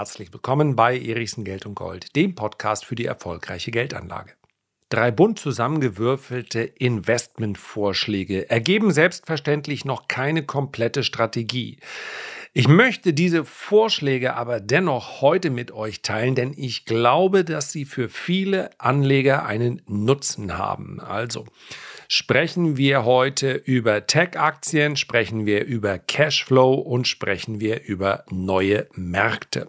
Herzlich willkommen bei Erichsen Geld und Gold, dem Podcast für die erfolgreiche Geldanlage. Drei bunt zusammengewürfelte Investmentvorschläge ergeben selbstverständlich noch keine komplette Strategie. Ich möchte diese Vorschläge aber dennoch heute mit euch teilen, denn ich glaube, dass sie für viele Anleger einen Nutzen haben. Also sprechen wir heute über Tech-Aktien, sprechen wir über Cashflow und sprechen wir über neue Märkte.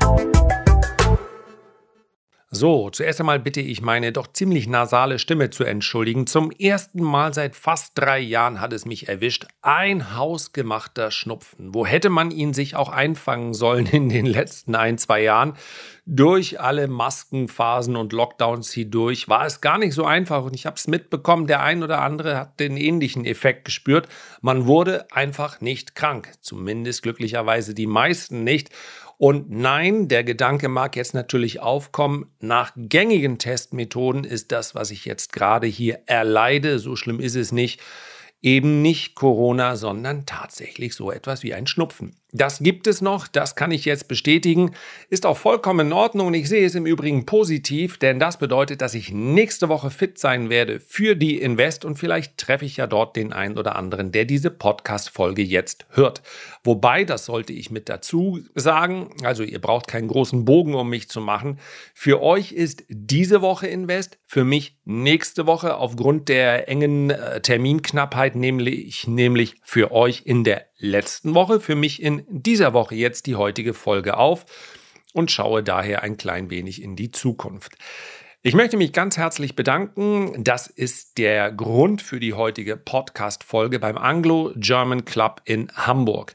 So, zuerst einmal bitte ich meine doch ziemlich nasale Stimme zu entschuldigen. Zum ersten Mal seit fast drei Jahren hat es mich erwischt. Ein hausgemachter Schnupfen. Wo hätte man ihn sich auch einfangen sollen in den letzten ein, zwei Jahren? Durch alle Maskenphasen und Lockdowns hindurch war es gar nicht so einfach und ich habe es mitbekommen, der ein oder andere hat den ähnlichen Effekt gespürt. Man wurde einfach nicht krank. Zumindest glücklicherweise die meisten nicht. Und nein, der Gedanke mag jetzt natürlich aufkommen, nach gängigen Testmethoden ist das, was ich jetzt gerade hier erleide, so schlimm ist es nicht, eben nicht Corona, sondern tatsächlich so etwas wie ein Schnupfen. Das gibt es noch, das kann ich jetzt bestätigen, ist auch vollkommen in Ordnung und ich sehe es im Übrigen positiv, denn das bedeutet, dass ich nächste Woche fit sein werde für die Invest und vielleicht treffe ich ja dort den einen oder anderen, der diese Podcast-Folge jetzt hört. Wobei, das sollte ich mit dazu sagen, also ihr braucht keinen großen Bogen, um mich zu machen. Für euch ist diese Woche Invest, für mich nächste Woche aufgrund der engen äh, Terminknappheit, nämlich, nämlich für euch in der letzten Woche, für mich in dieser Woche jetzt die heutige Folge auf und schaue daher ein klein wenig in die Zukunft. Ich möchte mich ganz herzlich bedanken. Das ist der Grund für die heutige Podcast-Folge beim Anglo-German Club in Hamburg.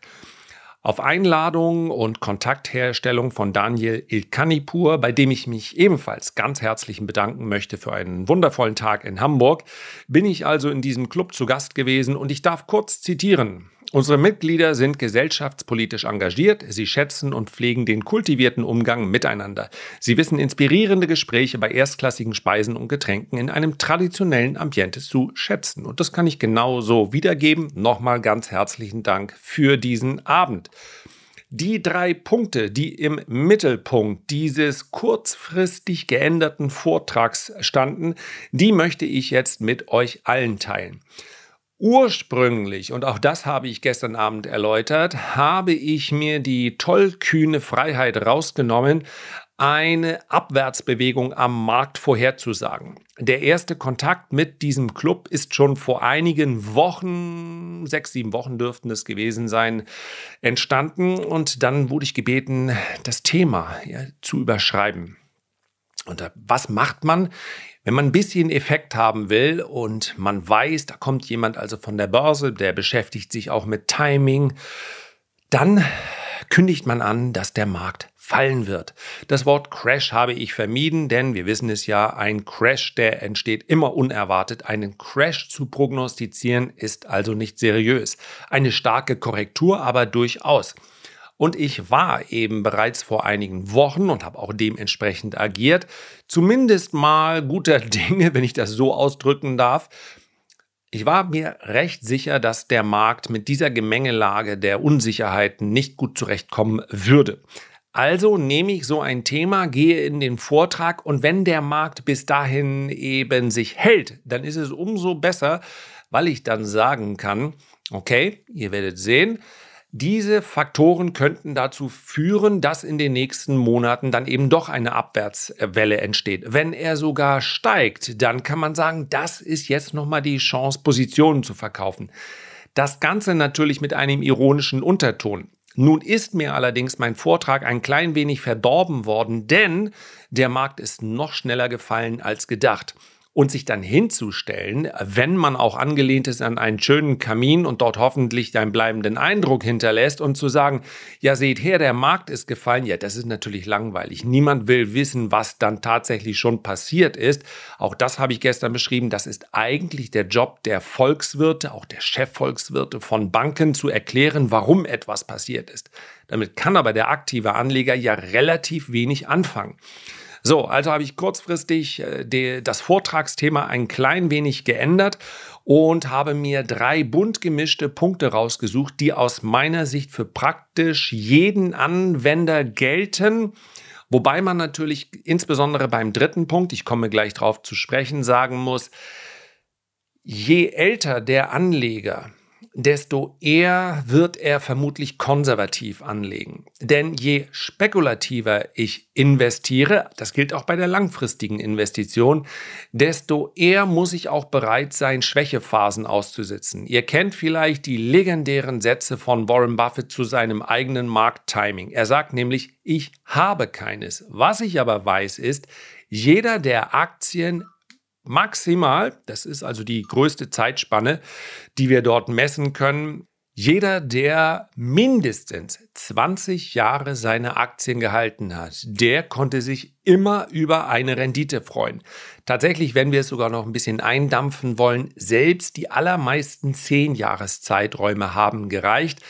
Auf Einladung und Kontaktherstellung von Daniel Ilkanipur, bei dem ich mich ebenfalls ganz herzlich bedanken möchte für einen wundervollen Tag in Hamburg, bin ich also in diesem Club zu Gast gewesen und ich darf kurz zitieren. Unsere Mitglieder sind gesellschaftspolitisch engagiert, sie schätzen und pflegen den kultivierten Umgang miteinander. Sie wissen inspirierende Gespräche bei erstklassigen Speisen und Getränken in einem traditionellen Ambiente zu schätzen. Und das kann ich genauso wiedergeben. Nochmal ganz herzlichen Dank für diesen Abend. Die drei Punkte, die im Mittelpunkt dieses kurzfristig geänderten Vortrags standen, die möchte ich jetzt mit euch allen teilen. Ursprünglich, und auch das habe ich gestern Abend erläutert, habe ich mir die tollkühne Freiheit rausgenommen, eine Abwärtsbewegung am Markt vorherzusagen. Der erste Kontakt mit diesem Club ist schon vor einigen Wochen, sechs, sieben Wochen dürften es gewesen sein, entstanden und dann wurde ich gebeten, das Thema ja, zu überschreiben. Und was macht man? Wenn man ein bisschen Effekt haben will und man weiß, da kommt jemand also von der Börse, der beschäftigt sich auch mit Timing, dann kündigt man an, dass der Markt fallen wird. Das Wort Crash habe ich vermieden, denn wir wissen es ja, ein Crash, der entsteht immer unerwartet. Einen Crash zu prognostizieren ist also nicht seriös. Eine starke Korrektur aber durchaus. Und ich war eben bereits vor einigen Wochen und habe auch dementsprechend agiert, zumindest mal guter Dinge, wenn ich das so ausdrücken darf. Ich war mir recht sicher, dass der Markt mit dieser Gemengelage der Unsicherheiten nicht gut zurechtkommen würde. Also nehme ich so ein Thema, gehe in den Vortrag und wenn der Markt bis dahin eben sich hält, dann ist es umso besser, weil ich dann sagen kann, okay, ihr werdet sehen, diese Faktoren könnten dazu führen, dass in den nächsten Monaten dann eben doch eine Abwärtswelle entsteht. Wenn er sogar steigt, dann kann man sagen, das ist jetzt nochmal die Chance, Positionen zu verkaufen. Das Ganze natürlich mit einem ironischen Unterton. Nun ist mir allerdings mein Vortrag ein klein wenig verdorben worden, denn der Markt ist noch schneller gefallen als gedacht und sich dann hinzustellen, wenn man auch angelehnt ist an einen schönen Kamin und dort hoffentlich einen bleibenden Eindruck hinterlässt und zu sagen, ja seht her, der Markt ist gefallen, ja, das ist natürlich langweilig. Niemand will wissen, was dann tatsächlich schon passiert ist. Auch das habe ich gestern beschrieben, das ist eigentlich der Job der Volkswirte, auch der Chefvolkswirte von Banken zu erklären, warum etwas passiert ist. Damit kann aber der aktive Anleger ja relativ wenig anfangen. So, also habe ich kurzfristig äh, die, das Vortragsthema ein klein wenig geändert und habe mir drei bunt gemischte Punkte rausgesucht, die aus meiner Sicht für praktisch jeden Anwender gelten. Wobei man natürlich insbesondere beim dritten Punkt, ich komme gleich darauf zu sprechen, sagen muss, je älter der Anleger, desto eher wird er vermutlich konservativ anlegen. Denn je spekulativer ich investiere, das gilt auch bei der langfristigen Investition, desto eher muss ich auch bereit sein, Schwächephasen auszusitzen. Ihr kennt vielleicht die legendären Sätze von Warren Buffett zu seinem eigenen Markttiming. Er sagt nämlich, ich habe keines. Was ich aber weiß ist, jeder, der Aktien maximal, das ist also die größte Zeitspanne, die wir dort messen können, jeder, der mindestens 20 Jahre seine Aktien gehalten hat, der konnte sich immer über eine Rendite freuen. Tatsächlich, wenn wir es sogar noch ein bisschen eindampfen wollen, selbst die allermeisten 10 Jahreszeiträume haben gereicht.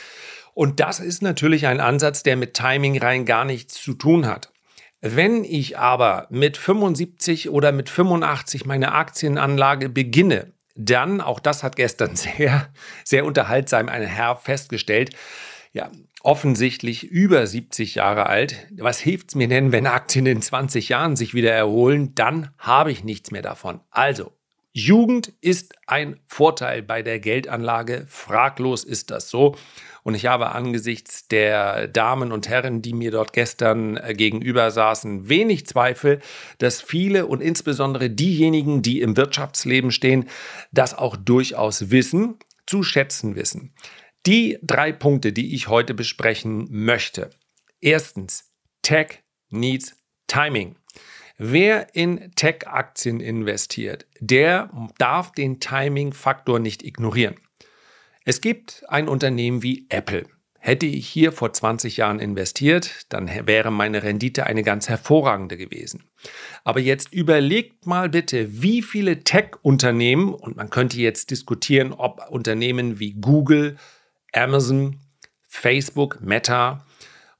Und das ist natürlich ein Ansatz, der mit Timing rein gar nichts zu tun hat. Wenn ich aber mit 75 oder mit 85 meine Aktienanlage beginne, dann, auch das hat gestern sehr, sehr unterhaltsam ein Herr festgestellt, ja, offensichtlich über 70 Jahre alt. Was hilft es mir denn, wenn Aktien in 20 Jahren sich wieder erholen? Dann habe ich nichts mehr davon. Also, Jugend ist ein Vorteil bei der Geldanlage. Fraglos ist das so. Und ich habe angesichts der Damen und Herren, die mir dort gestern äh, gegenüber saßen, wenig Zweifel, dass viele und insbesondere diejenigen, die im Wirtschaftsleben stehen, das auch durchaus wissen, zu schätzen wissen. Die drei Punkte, die ich heute besprechen möchte. Erstens, Tech needs Timing. Wer in Tech-Aktien investiert, der darf den Timing-Faktor nicht ignorieren. Es gibt ein Unternehmen wie Apple. Hätte ich hier vor 20 Jahren investiert, dann wäre meine Rendite eine ganz hervorragende gewesen. Aber jetzt überlegt mal bitte, wie viele Tech-Unternehmen, und man könnte jetzt diskutieren, ob Unternehmen wie Google, Amazon, Facebook, Meta,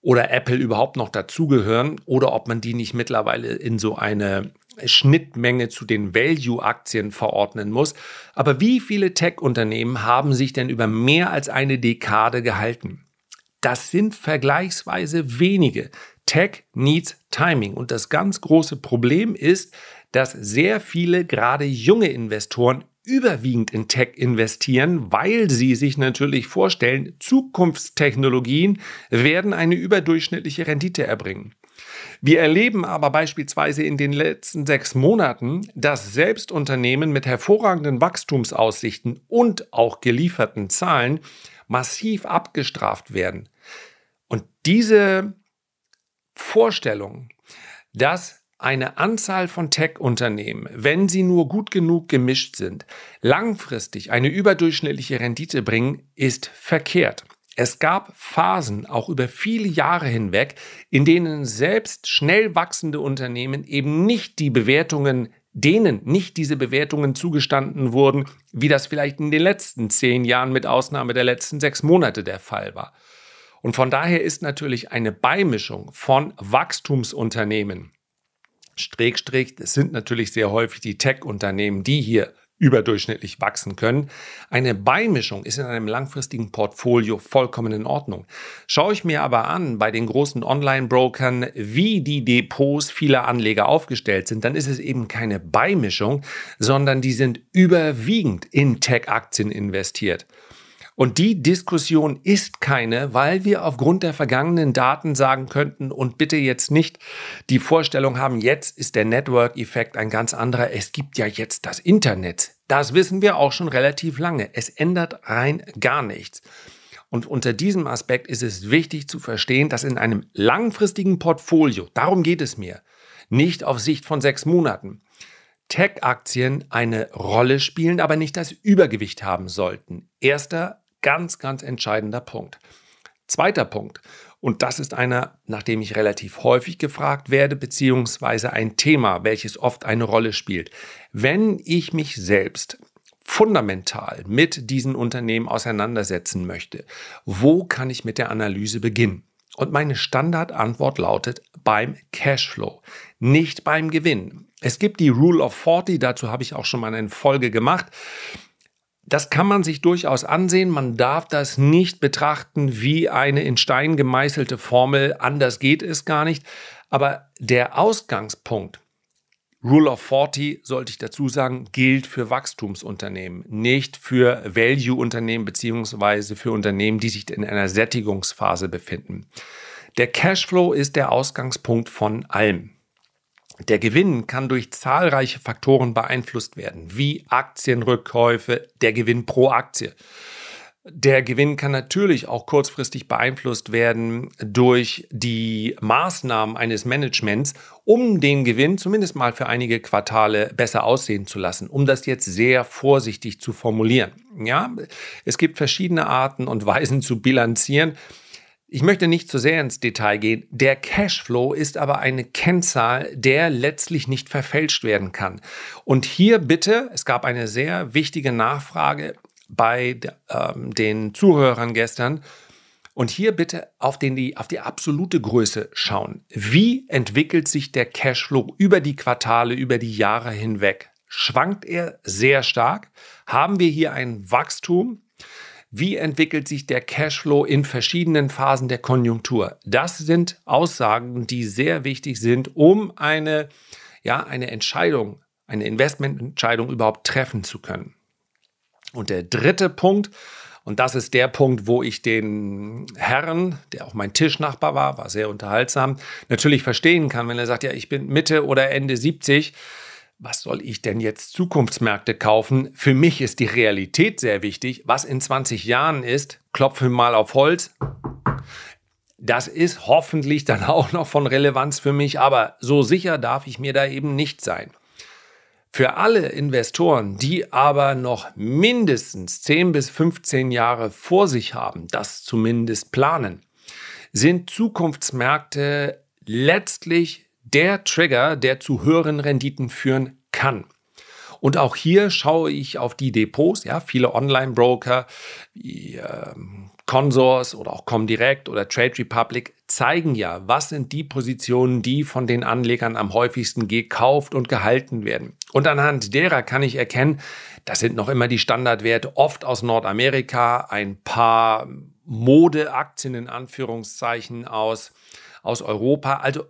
oder Apple überhaupt noch dazugehören oder ob man die nicht mittlerweile in so eine Schnittmenge zu den Value-Aktien verordnen muss. Aber wie viele Tech-Unternehmen haben sich denn über mehr als eine Dekade gehalten? Das sind vergleichsweise wenige. Tech needs Timing. Und das ganz große Problem ist, dass sehr viele gerade junge Investoren überwiegend in Tech investieren, weil sie sich natürlich vorstellen, Zukunftstechnologien werden eine überdurchschnittliche Rendite erbringen. Wir erleben aber beispielsweise in den letzten sechs Monaten, dass selbst Unternehmen mit hervorragenden Wachstumsaussichten und auch gelieferten Zahlen massiv abgestraft werden. Und diese Vorstellung, dass eine Anzahl von Tech-Unternehmen, wenn sie nur gut genug gemischt sind, langfristig eine überdurchschnittliche Rendite bringen, ist verkehrt. Es gab Phasen, auch über viele Jahre hinweg, in denen selbst schnell wachsende Unternehmen eben nicht die Bewertungen, denen nicht diese Bewertungen zugestanden wurden, wie das vielleicht in den letzten zehn Jahren mit Ausnahme der letzten sechs Monate der Fall war. Und von daher ist natürlich eine Beimischung von Wachstumsunternehmen Schrägstrich, es sind natürlich sehr häufig die Tech-Unternehmen, die hier überdurchschnittlich wachsen können. Eine Beimischung ist in einem langfristigen Portfolio vollkommen in Ordnung. Schaue ich mir aber an bei den großen Online-Brokern, wie die Depots vieler Anleger aufgestellt sind, dann ist es eben keine Beimischung, sondern die sind überwiegend in Tech-Aktien investiert. Und die Diskussion ist keine, weil wir aufgrund der vergangenen Daten sagen könnten und bitte jetzt nicht die Vorstellung haben, jetzt ist der Network-Effekt ein ganz anderer. Es gibt ja jetzt das Internet. Das wissen wir auch schon relativ lange. Es ändert rein gar nichts. Und unter diesem Aspekt ist es wichtig zu verstehen, dass in einem langfristigen Portfolio, darum geht es mir, nicht auf Sicht von sechs Monaten, Tech-Aktien eine Rolle spielen, aber nicht das Übergewicht haben sollten. Erster Ganz, ganz entscheidender Punkt. Zweiter Punkt, und das ist einer, nach dem ich relativ häufig gefragt werde, beziehungsweise ein Thema, welches oft eine Rolle spielt. Wenn ich mich selbst fundamental mit diesen Unternehmen auseinandersetzen möchte, wo kann ich mit der Analyse beginnen? Und meine Standardantwort lautet beim Cashflow, nicht beim Gewinn. Es gibt die Rule of 40, dazu habe ich auch schon mal eine Folge gemacht. Das kann man sich durchaus ansehen. Man darf das nicht betrachten wie eine in Stein gemeißelte Formel. Anders geht es gar nicht. Aber der Ausgangspunkt, Rule of 40, sollte ich dazu sagen, gilt für Wachstumsunternehmen, nicht für Value-Unternehmen beziehungsweise für Unternehmen, die sich in einer Sättigungsphase befinden. Der Cashflow ist der Ausgangspunkt von allem. Der Gewinn kann durch zahlreiche Faktoren beeinflusst werden, wie Aktienrückkäufe, der Gewinn pro Aktie. Der Gewinn kann natürlich auch kurzfristig beeinflusst werden durch die Maßnahmen eines Managements, um den Gewinn zumindest mal für einige Quartale besser aussehen zu lassen, um das jetzt sehr vorsichtig zu formulieren. Ja, es gibt verschiedene Arten und Weisen zu bilanzieren. Ich möchte nicht zu sehr ins Detail gehen. Der Cashflow ist aber eine Kennzahl, der letztlich nicht verfälscht werden kann. Und hier bitte, es gab eine sehr wichtige Nachfrage bei ähm, den Zuhörern gestern. Und hier bitte auf, den, die, auf die absolute Größe schauen. Wie entwickelt sich der Cashflow über die Quartale, über die Jahre hinweg? Schwankt er sehr stark? Haben wir hier ein Wachstum? Wie entwickelt sich der Cashflow in verschiedenen Phasen der Konjunktur? Das sind Aussagen, die sehr wichtig sind, um eine, ja, eine Entscheidung, eine Investmententscheidung überhaupt treffen zu können. Und der dritte Punkt, und das ist der Punkt, wo ich den Herrn, der auch mein Tischnachbar war, war sehr unterhaltsam, natürlich verstehen kann, wenn er sagt, ja, ich bin Mitte oder Ende 70 was soll ich denn jetzt Zukunftsmärkte kaufen? Für mich ist die Realität sehr wichtig. Was in 20 Jahren ist, klopfe mal auf Holz. Das ist hoffentlich dann auch noch von Relevanz für mich, aber so sicher darf ich mir da eben nicht sein. Für alle Investoren, die aber noch mindestens 10 bis 15 Jahre vor sich haben, das zumindest planen, sind Zukunftsmärkte letztlich der Trigger, der zu höheren Renditen führen kann. Und auch hier schaue ich auf die Depots, ja, viele Online-Broker wie äh, Consors oder auch Comdirect oder Trade Republic zeigen ja, was sind die Positionen, die von den Anlegern am häufigsten gekauft und gehalten werden. Und anhand derer kann ich erkennen, das sind noch immer die Standardwerte, oft aus Nordamerika, ein paar Modeaktien in Anführungszeichen aus, aus Europa. Also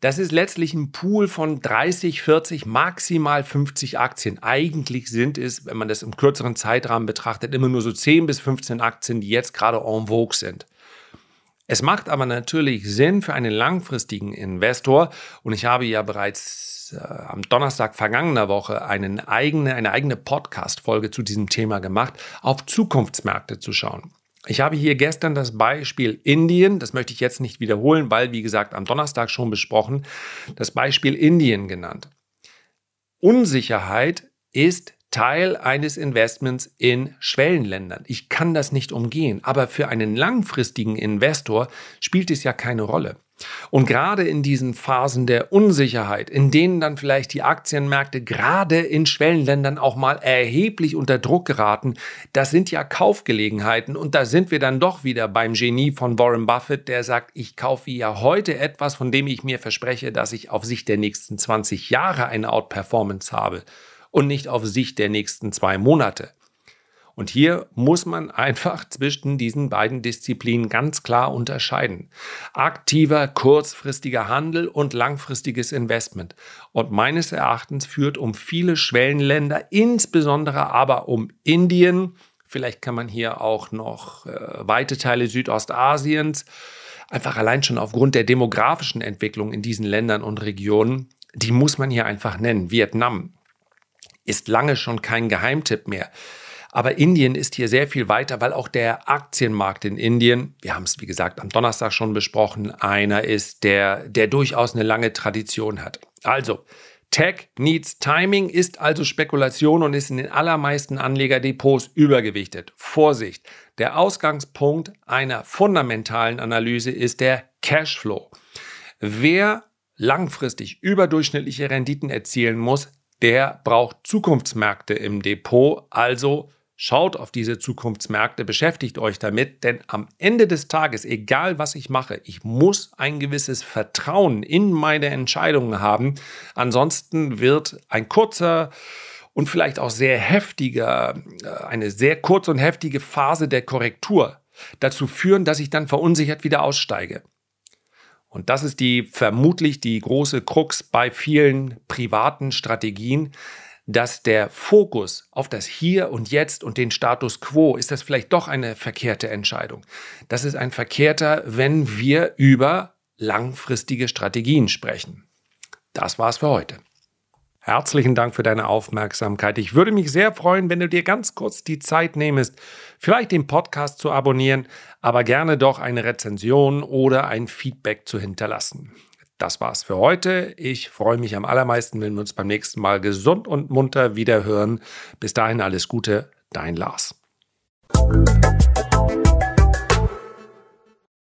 das ist letztlich ein Pool von 30, 40, maximal 50 Aktien. Eigentlich sind es, wenn man das im kürzeren Zeitrahmen betrachtet, immer nur so 10 bis 15 Aktien, die jetzt gerade en vogue sind. Es macht aber natürlich Sinn für einen langfristigen Investor, und ich habe ja bereits äh, am Donnerstag vergangener Woche eigene, eine eigene Podcast-Folge zu diesem Thema gemacht, auf Zukunftsmärkte zu schauen. Ich habe hier gestern das Beispiel Indien, das möchte ich jetzt nicht wiederholen, weil, wie gesagt, am Donnerstag schon besprochen, das Beispiel Indien genannt. Unsicherheit ist Teil eines Investments in Schwellenländern. Ich kann das nicht umgehen, aber für einen langfristigen Investor spielt es ja keine Rolle. Und gerade in diesen Phasen der Unsicherheit, in denen dann vielleicht die Aktienmärkte gerade in Schwellenländern auch mal erheblich unter Druck geraten, das sind ja Kaufgelegenheiten. Und da sind wir dann doch wieder beim Genie von Warren Buffett, der sagt, ich kaufe ja heute etwas, von dem ich mir verspreche, dass ich auf Sicht der nächsten 20 Jahre eine Outperformance habe und nicht auf Sicht der nächsten zwei Monate. Und hier muss man einfach zwischen diesen beiden Disziplinen ganz klar unterscheiden. Aktiver, kurzfristiger Handel und langfristiges Investment. Und meines Erachtens führt um viele Schwellenländer, insbesondere aber um Indien, vielleicht kann man hier auch noch äh, weite Teile Südostasiens, einfach allein schon aufgrund der demografischen Entwicklung in diesen Ländern und Regionen, die muss man hier einfach nennen. Vietnam ist lange schon kein Geheimtipp mehr. Aber Indien ist hier sehr viel weiter, weil auch der Aktienmarkt in Indien, wir haben es wie gesagt am Donnerstag schon besprochen, einer ist, der, der durchaus eine lange Tradition hat. Also, Tech needs Timing ist also Spekulation und ist in den allermeisten Anlegerdepots übergewichtet. Vorsicht! Der Ausgangspunkt einer fundamentalen Analyse ist der Cashflow. Wer langfristig überdurchschnittliche Renditen erzielen muss, der braucht Zukunftsmärkte im Depot, also Schaut auf diese Zukunftsmärkte, beschäftigt euch damit, denn am Ende des Tages, egal was ich mache, ich muss ein gewisses Vertrauen in meine Entscheidungen haben. Ansonsten wird ein kurzer und vielleicht auch sehr heftige, äh, eine sehr kurz und heftige Phase der Korrektur dazu führen, dass ich dann verunsichert wieder aussteige. Und das ist die vermutlich die große Krux bei vielen privaten Strategien, dass der Fokus auf das Hier und Jetzt und den Status quo ist das vielleicht doch eine verkehrte Entscheidung. Das ist ein verkehrter, wenn wir über langfristige Strategien sprechen. Das war's für heute. Herzlichen Dank für deine Aufmerksamkeit. Ich würde mich sehr freuen, wenn du dir ganz kurz die Zeit nehmest, vielleicht den Podcast zu abonnieren, aber gerne doch eine Rezension oder ein Feedback zu hinterlassen. Das war's für heute. Ich freue mich am allermeisten, wenn wir uns beim nächsten Mal gesund und munter wiederhören. Bis dahin alles Gute, dein Lars.